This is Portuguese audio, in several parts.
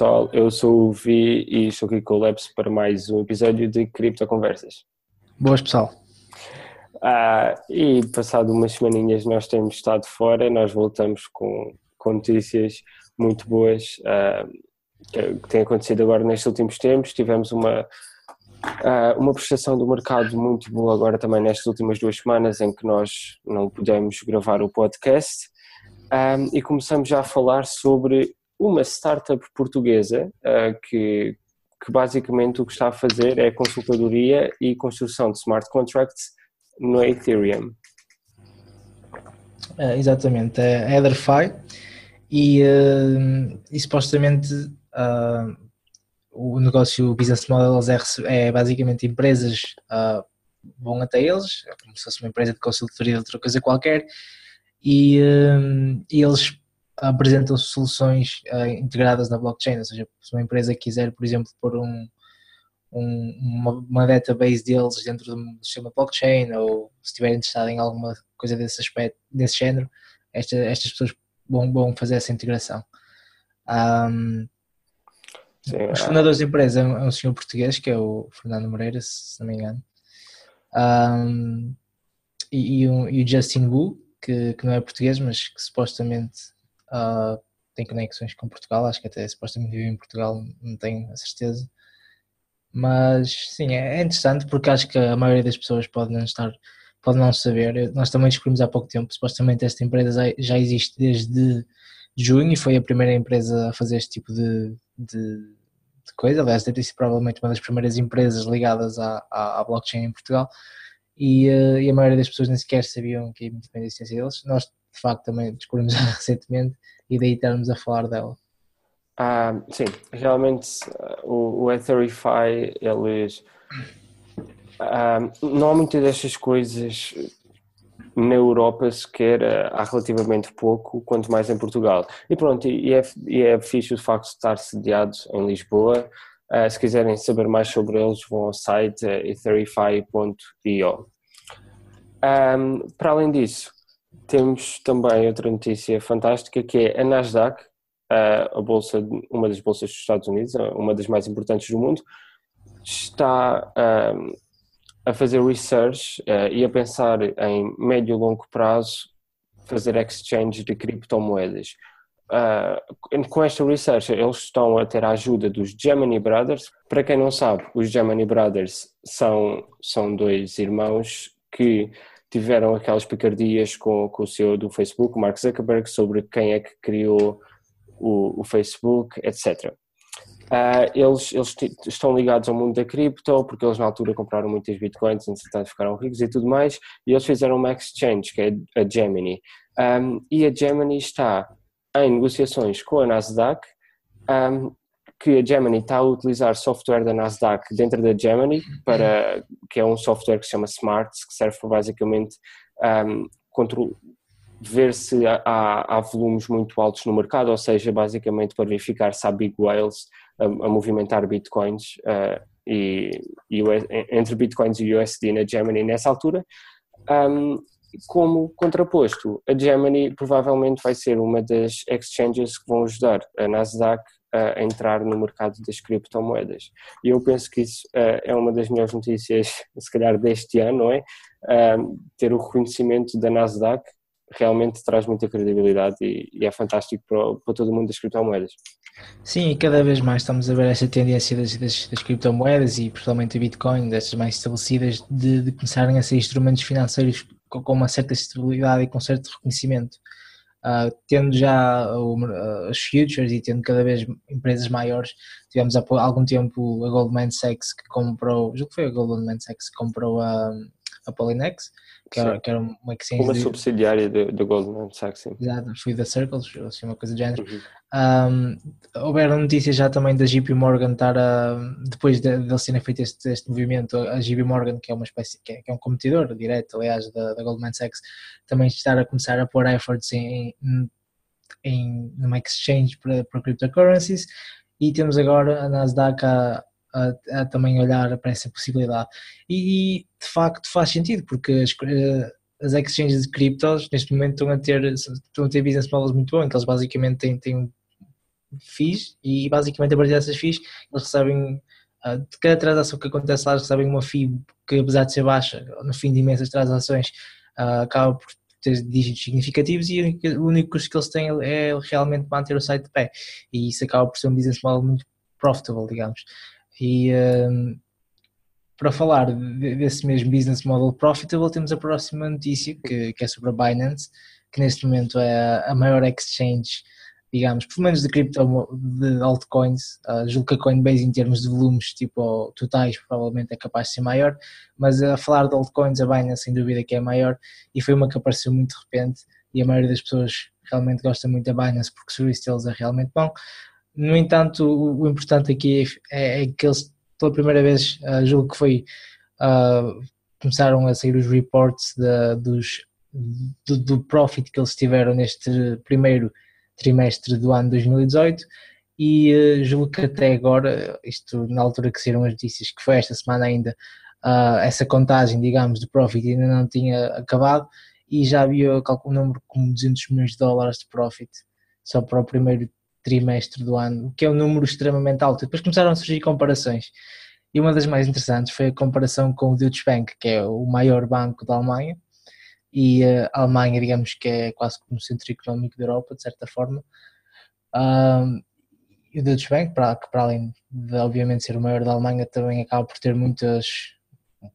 pessoal, eu sou o Vi e estou aqui com o Labs para mais um episódio de Cripto Conversas. Boas pessoal. Ah, e passado umas semaninhas nós temos estado fora, nós voltamos com, com notícias muito boas ah, que, que têm acontecido agora nestes últimos tempos. Tivemos uma, ah, uma prestação do mercado muito boa agora também nestas últimas duas semanas em que nós não pudemos gravar o podcast. Um, e começamos já a falar sobre uma startup portuguesa uh, que, que basicamente o que está a fazer é consultadoria e construção de smart contracts no Ethereum. É, exatamente, é EtherFi e, uh, e supostamente uh, o negócio, o business model é, é basicamente empresas uh, vão até eles, é como se fosse uma empresa de consultoria de outra coisa qualquer, e, e eles apresentam soluções uh, integradas na blockchain, ou seja, se uma empresa quiser, por exemplo, pôr um, um, uma, uma, database deles dentro do sistema blockchain ou se estiver interessado em alguma coisa desse aspecto, desse género, esta, estas pessoas vão, vão fazer essa integração. Um, Sim, os fundadores da empresa é um, é um senhor português que é o Fernando Moreira, se não me engano, um, e, e o Justin Wu, que, que não é português, mas que supostamente uh, tem conexões com Portugal, acho que até supostamente vive em Portugal, não tenho a certeza. Mas sim, é, é interessante porque acho que a maioria das pessoas pode não estar, pode não saber. Nós também descobrimos há pouco tempo, supostamente esta empresa já existe desde junho e foi a primeira empresa a fazer este tipo de, de, de coisa. Aliás, deve sido provavelmente uma das primeiras empresas ligadas à, à, à blockchain em Portugal e, uh, e, a maioria das pessoas nem sequer sabiam que a existência deles. Nós, de facto, também descobrimos recentemente e daí estarmos a falar dela. Ah, sim, realmente o, o Etherify, eles. Ah, não há muitas destas coisas na Europa sequer há relativamente pouco, quanto mais em Portugal. E pronto, e é, e é fixe o facto de estar sediado em Lisboa. Uh, se quiserem saber mais sobre eles, vão ao site uh, etherify.io. Um, para além disso, temos também outra notícia fantástica que é a Nasdaq, a bolsa, uma das bolsas dos Estados Unidos, uma das mais importantes do mundo, está a fazer research uh, e a pensar em médio e longo prazo fazer exchange de criptomoedas. Uh, com esta research, eles estão a ter a ajuda dos Gemini Brothers. Para quem não sabe, os Gemini Brothers são, são dois irmãos que tiveram aquelas picardias com, com o CEO do Facebook, Mark Zuckerberg, sobre quem é que criou o, o Facebook, etc. Uh, ah, eles, eles estão ligados ao mundo da cripto porque eles na altura compraram muitas bitcoins, entretanto ficaram ricos e tudo mais, e eles fizeram uma exchange, que é a Gemini. Um, e a Gemini está em negociações com a Nasdaq um, que a Gemini está a utilizar software da Nasdaq dentro da Gemini, para, que é um software que se chama Smarts, que serve para basicamente um, control, ver se há, há, volumes muito altos no mercado, ou seja, basicamente para verificar se há big whales a, a movimentar bitcoins uh, e, e, entre bitcoins e USD na Gemini nessa altura. Um, como contraposto, a Gemini provavelmente vai ser uma das exchanges que vão ajudar a Nasdaq a entrar no mercado das criptomoedas. E eu penso que isso uh, é uma das melhores notícias, se calhar, deste ano, não é? Uh, ter o reconhecimento da Nasdaq realmente traz muita credibilidade e é fantástico para, para, todo o mundo das criptomoedas. Sim, e cada vez mais estamos a ver essa tendência das, das, das criptomoedas e principalmente o Bitcoin, destas mais estabelecidas, de, de começarem a ser instrumentos financeiros com, com uma certa estabilidade e com certo reconhecimento. Uh, tendo já uh, os futures e tendo cada vez empresas maiores, tivemos há algum tempo a Goldman Sachs que comprou, julgo que foi a Goldman Sachs que comprou a, a Polynex, que era, que era uma exchange. Uma de... subsidiária do Goldman Sachs, sim. Exato, fui da Circles, assim, uma coisa do género. Uhum. Um, houveram notícias já também da JP Morgan estar a, depois de, de eles terem feito este, este movimento, a JP Morgan, que é uma espécie, que é, que é um competidor direto, aliás, da, da, Goldman Sachs, também estar a começar a pôr efforts em, em, em numa exchange para, para cryptocurrencies e temos agora a Nasdaq a, a, a, também olhar para essa possibilidade. E, e, de facto faz sentido, porque as, eh, as exchanges de criptos neste momento estão a ter, estão a ter business models muito bons, então eles basicamente têm, têm FIIs e basicamente a partir dessas FIIs eles recebem uh, de cada transação que acontece lá eles recebem uma FII que apesar de ser baixa no fim de imensas transações uh, acaba por ter dígitos significativos e o único custo que eles têm é realmente manter o site de pé. E isso acaba por ser um business model muito profitable digamos e um, para falar desse mesmo business model profitable, temos a próxima notícia que, que é sobre a Binance, que neste momento é a maior exchange, digamos, pelo menos de cripto, de altcoins. Uh, julgo que a Coinbase, em termos de volumes tipo totais, provavelmente é capaz de ser maior, mas a falar de altcoins, a Binance, sem dúvida que é maior, e foi uma que apareceu muito de repente, e a maioria das pessoas realmente gosta muito da Binance porque o serviço deles é realmente bom. No entanto, o, o importante aqui é, é que eles pela primeira vez, uh, julgo que foi, uh, começaram a sair os reports de, dos, do, do, profit que eles tiveram neste primeiro trimestre do ano 2018 e uh, julgo que até agora, isto na altura que saíram as notícias, que foi esta semana ainda, uh, essa contagem, digamos, do profit ainda não tinha acabado e já havia, um número como 200 milhões de dólares de profit só para o primeiro trimestre do ano, que é um número extremamente alto. Depois começaram a surgir comparações. E uma das mais interessantes foi a comparação com o Deutsche Bank, que é o maior banco da Alemanha, e a Alemanha, digamos que é quase como o centro económico da Europa, de certa forma. Um, e o Deutsche Bank, para, para além de obviamente ser o maior da Alemanha, também acaba por ter muitas,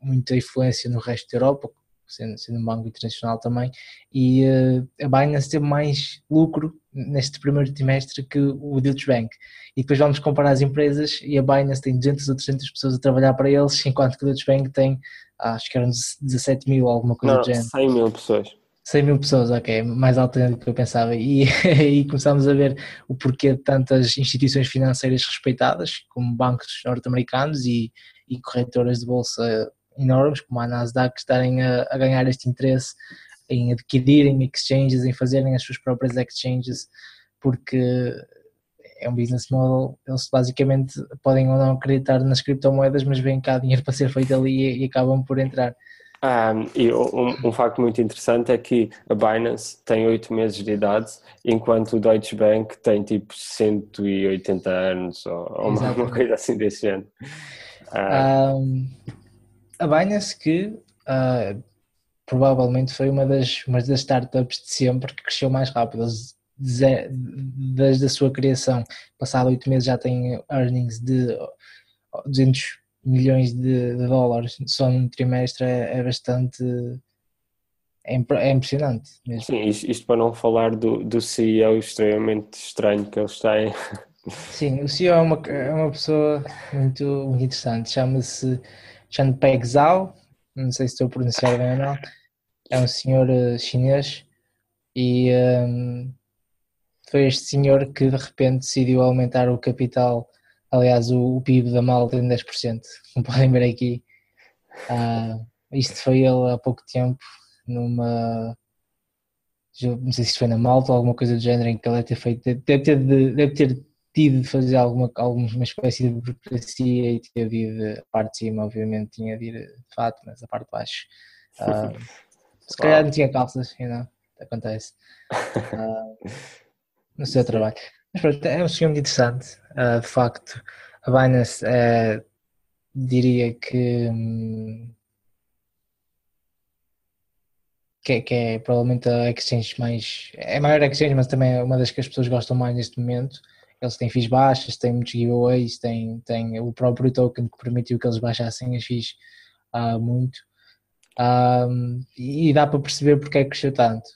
muita influência no resto da Europa, sendo, sendo um banco internacional também, e uh, a Binance teve mais lucro neste primeiro trimestre que o Deutsche Bank. E depois vamos comparar as empresas e a Binance tem 200 ou 300 pessoas a trabalhar para eles, enquanto que o Deutsche Bank tem, ah, acho que eram 17 mil, alguma coisa Não, do género. 100 mil pessoas. 100 mil pessoas, ok, mais alto do que eu pensava. E aí começámos a ver o porquê de tantas instituições financeiras respeitadas, como bancos norte-americanos e, e corretoras de bolsa enormes, como a Nasdaq, estarem a, a ganhar este interesse em adquirirem exchanges, em fazerem as suas próprias exchanges, porque é um business model, eles basicamente podem ou não acreditar nas criptomoedas, mas vem cá dinheiro para ser feito ali e, e acabam por entrar. Um, e um, um, facto muito interessante é que a Binance tem 8 meses de idade, enquanto o Deutsche Bank tem tipo 180 anos ou, ou uma, coisa assim desse género. Um, a Binance que uh, provavelmente foi uma das, uma das startups de sempre que cresceu mais rápido. Desde a sua criação, passado oito meses já tem earnings de 200 milhões de, de dólares só num trimestre, é, é bastante é, é impressionante mesmo. Sim, isto, isto, para não falar do, do CEO extremamente estranho que eles têm. Sim, o CEO é uma, é uma pessoa muito, muito interessante, chama-se Chanpeng Zhao, não sei se estou a pronunciar bem ou não, é um senhor uh, chinês e um, foi este senhor que de repente decidiu aumentar o capital, aliás o, o PIB da Malta em 10%, como podem ver aqui. Uh, isto foi ele há pouco tempo, numa. Não sei se foi na Malta ou alguma coisa do género em que ele deve ter feito. Deve ter, deve ter tido de fazer alguma, alguma espécie de burocracia e teve de, a parte de cima, obviamente, tinha de ir de fato, mas a parte de baixo. Uh, se calhar não tinha calças, you know, acontece. Uh, no seu trabalho. Mas pronto, é um muito interessante. Uh, de facto, a Binance uh, diria que, um, que, é, que, é provavelmente a exchange mais. É a maior exchange, mas também é uma das que as pessoas gostam mais neste momento. Eles têm fees baixas, têm muitos giveaways, têm, têm o próprio token que permitiu que eles baixassem as fees uh, muito. Um, e dá para perceber porque é que cresceu tanto.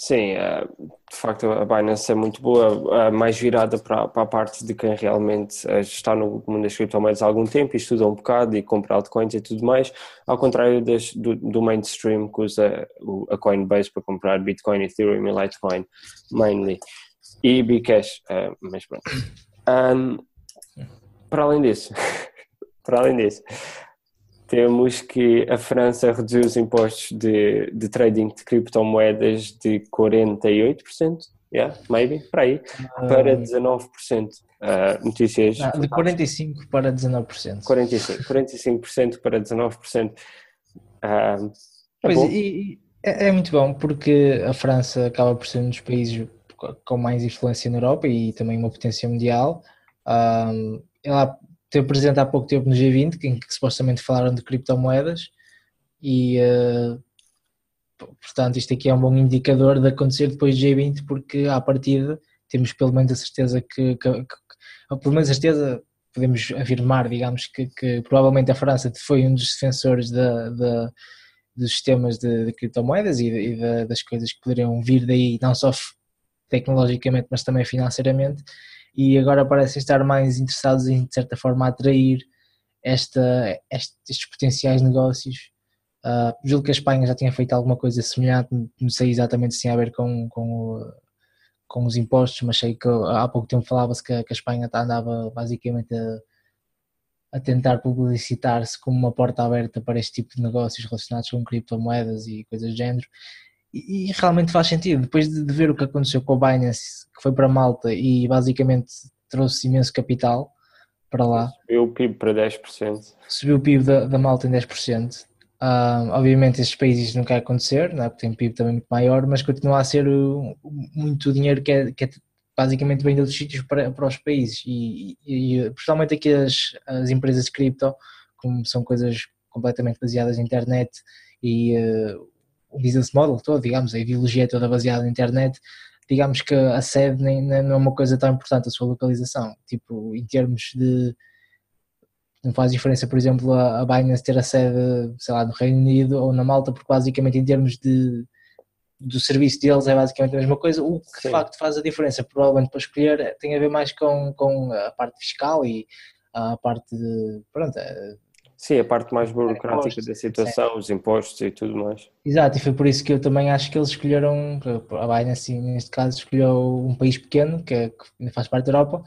Sim, eh, de facto a Binance é muito boa, eh, mais virada para, para a parte de quem realmente eh, está no mundo das criptomoedas há algum tempo e estuda um bocado e compra altcoins e tudo mais, ao contrário do, mainstream que usa a Coinbase para comprar Bitcoin, Ethereum e Litecoin, mainly e Bcash, uh, mas pronto. Um, para além disso, para além disso, temos que a França reduziu os impostos de, de trading de criptomoedas de 48%, yeah, maybe, para aí, para 19%. Uh, notícias. Não, de 45% para 19%. 45%, 45% para 19%. Uh, é pois, e, é, é muito bom porque a França acaba por ser um dos países com mais influência na Europa e também uma potência mundial. Um, ela esteve presente há pouco tempo no G20, em que, supostamente falaram de criptomoedas, e uh, portanto isto aqui é um bom indicador de acontecer depois do G20, porque à partida temos pelo menos a certeza que, que, que pelo menos a certeza podemos afirmar, digamos, que, que, provavelmente a França foi um dos defensores da, da dos sistemas de, de criptomoedas e, e de, das coisas que poderiam vir daí, não só tecnologicamente, mas também financeiramente, e agora parecem estar mais interessados em, de certa forma, atrair esta, estes potenciais negócios. Uh, julgo que a Espanha já tinha feito alguma coisa semelhante, não sei exatamente se tinha a ver com, com, com os impostos, mas sei que há pouco tempo falava-se que, que, a Espanha andava basicamente a a tentar publicitar-se como uma porta aberta para este tipo de negócios relacionados com criptomoedas e coisas do género. E, e realmente faz sentido. Depois de, de, ver o que aconteceu com a Binance, que foi para Malta e basicamente trouxe imenso capital para lá. Subiu o PIB para 10%. Subiu o PIB da, da Malta em 10%. Uh, obviamente estes países não quer acontecer, não é? porque tem um PIB também muito maior, mas continua a ser muito dinheiro que é, que é basicamente vem de outros sítios para, para os países e, e, e principalmente aqui as, as empresas de cripto, como são coisas completamente baseadas na internet e uh, o business model todo, digamos, a ideologia toda baseada na internet, digamos que a sede nem, nem, não é uma coisa tão importante, a sua localização, tipo, em termos de não faz diferença, por exemplo, a, a Binance ter a sede, sei lá, no Reino Unido ou na Malta, porque basicamente em termos de do serviço deles é basicamente a mesma coisa. O que Sim. de facto faz a diferença, provavelmente para escolher, tem a ver mais com, com a parte fiscal e a parte de. Pronto, é, Sim, a parte mais burocrática da situação, os impostos e tudo mais. Exato, e foi por isso que eu também acho que eles escolheram, a Binance neste caso escolheu um país pequeno, que, é, que faz parte da Europa,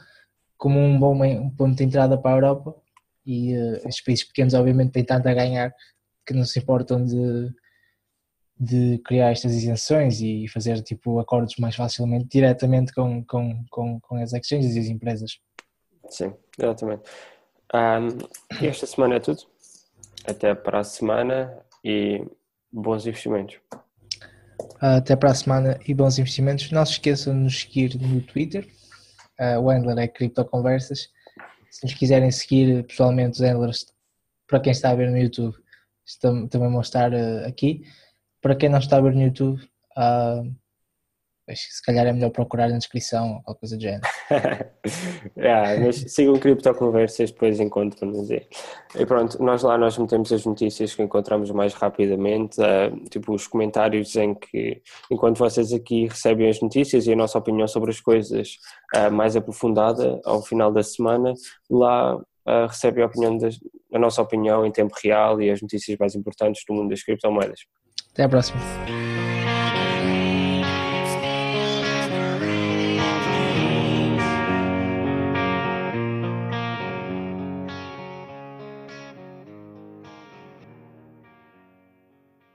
como um bom um ponto de entrada para a Europa e uh, estes países pequenos obviamente têm tanto a ganhar que não se importam de, de criar estas isenções e fazer tipo acordos mais facilmente diretamente com, com, com, com as exchanges e as empresas. Sim, exatamente. Um, esta semana é tudo. Até para a semana e bons investimentos. Até para a semana e bons investimentos. Não se esqueçam de nos seguir no Twitter. Uh, o Endler é Cripto Conversas. Se nos quiserem seguir pessoalmente, os Endlers, para quem está a ver no YouTube, também vão estar uh, aqui. Para quem não está a ver no YouTube, uh, se calhar é melhor procurar na descrição ou coisa do género. yeah, mas sigam Criptoconversas, depois encontram-nos aí. E pronto, nós lá nós metemos as notícias que encontramos mais rapidamente, uh, tipo os comentários em que, enquanto vocês aqui recebem as notícias e a nossa opinião sobre as coisas uh, mais aprofundada ao final da semana, lá uh, recebem a, opinião das, a nossa opinião em tempo real e as notícias mais importantes do mundo das criptomoedas. Até a próxima.